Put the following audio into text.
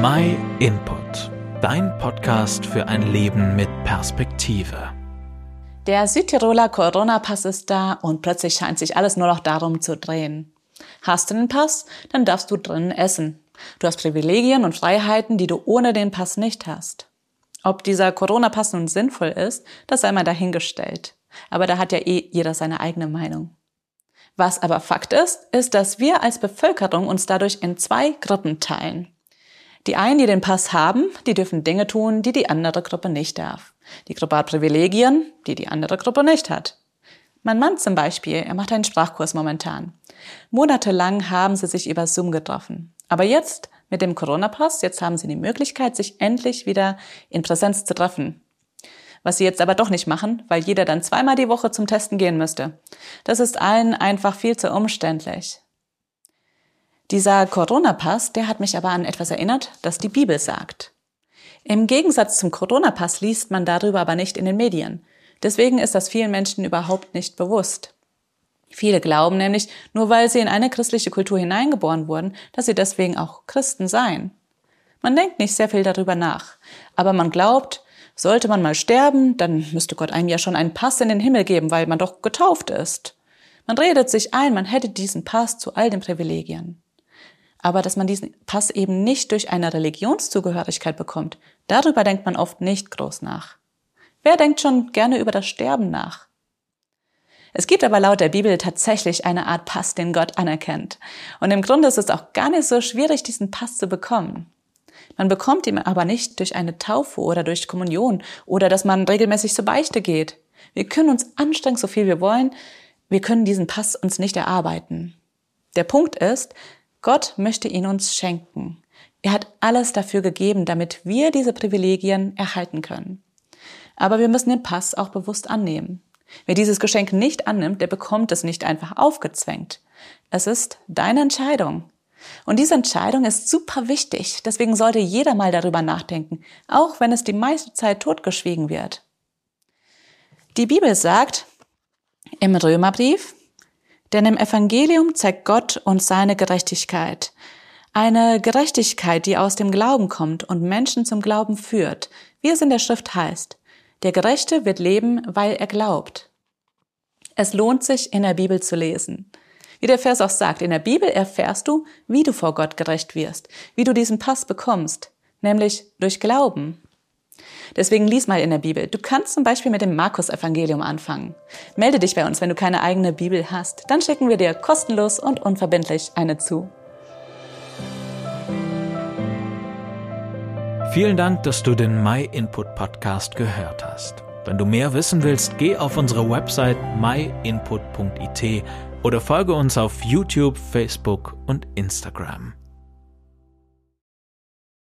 My Input, dein Podcast für ein Leben mit Perspektive. Der Südtiroler Corona-Pass ist da und plötzlich scheint sich alles nur noch darum zu drehen. Hast du den Pass, dann darfst du drinnen essen. Du hast Privilegien und Freiheiten, die du ohne den Pass nicht hast. Ob dieser Corona-Pass nun sinnvoll ist, das sei mal dahingestellt. Aber da hat ja eh jeder seine eigene Meinung. Was aber Fakt ist, ist, dass wir als Bevölkerung uns dadurch in zwei Gruppen teilen. Die einen, die den Pass haben, die dürfen Dinge tun, die die andere Gruppe nicht darf. Die Gruppe hat Privilegien, die die andere Gruppe nicht hat. Mein Mann zum Beispiel, er macht einen Sprachkurs momentan. Monatelang haben sie sich über Zoom getroffen. Aber jetzt mit dem Corona-Pass, jetzt haben sie die Möglichkeit, sich endlich wieder in Präsenz zu treffen. Was sie jetzt aber doch nicht machen, weil jeder dann zweimal die Woche zum Testen gehen müsste. Das ist allen einfach viel zu umständlich. Dieser Corona-Pass, der hat mich aber an etwas erinnert, das die Bibel sagt. Im Gegensatz zum Corona-Pass liest man darüber aber nicht in den Medien. Deswegen ist das vielen Menschen überhaupt nicht bewusst. Viele glauben nämlich, nur weil sie in eine christliche Kultur hineingeboren wurden, dass sie deswegen auch Christen seien. Man denkt nicht sehr viel darüber nach, aber man glaubt, sollte man mal sterben, dann müsste Gott einem ja schon einen Pass in den Himmel geben, weil man doch getauft ist. Man redet sich ein, man hätte diesen Pass zu all den Privilegien. Aber dass man diesen Pass eben nicht durch eine Religionszugehörigkeit bekommt, darüber denkt man oft nicht groß nach. Wer denkt schon gerne über das Sterben nach? Es gibt aber laut der Bibel tatsächlich eine Art Pass, den Gott anerkennt. Und im Grunde ist es auch gar nicht so schwierig, diesen Pass zu bekommen. Man bekommt ihn aber nicht durch eine Taufe oder durch Kommunion oder dass man regelmäßig zur Beichte geht. Wir können uns anstrengen, so viel wir wollen. Wir können diesen Pass uns nicht erarbeiten. Der Punkt ist, Gott möchte ihn uns schenken. Er hat alles dafür gegeben, damit wir diese Privilegien erhalten können. Aber wir müssen den Pass auch bewusst annehmen. Wer dieses Geschenk nicht annimmt, der bekommt es nicht einfach aufgezwängt. Es ist deine Entscheidung. Und diese Entscheidung ist super wichtig. Deswegen sollte jeder mal darüber nachdenken, auch wenn es die meiste Zeit totgeschwiegen wird. Die Bibel sagt im Römerbrief, denn im Evangelium zeigt Gott uns seine Gerechtigkeit. Eine Gerechtigkeit, die aus dem Glauben kommt und Menschen zum Glauben führt, wie es in der Schrift heißt. Der Gerechte wird leben, weil er glaubt. Es lohnt sich, in der Bibel zu lesen. Wie der Vers auch sagt, in der Bibel erfährst du, wie du vor Gott gerecht wirst, wie du diesen Pass bekommst, nämlich durch Glauben. Deswegen lies mal in der Bibel. Du kannst zum Beispiel mit dem Markus-Evangelium anfangen. Melde dich bei uns, wenn du keine eigene Bibel hast. Dann schicken wir dir kostenlos und unverbindlich eine zu. Vielen Dank, dass du den My Input Podcast gehört hast. Wenn du mehr wissen willst, geh auf unsere Website myinput.it oder folge uns auf YouTube, Facebook und Instagram.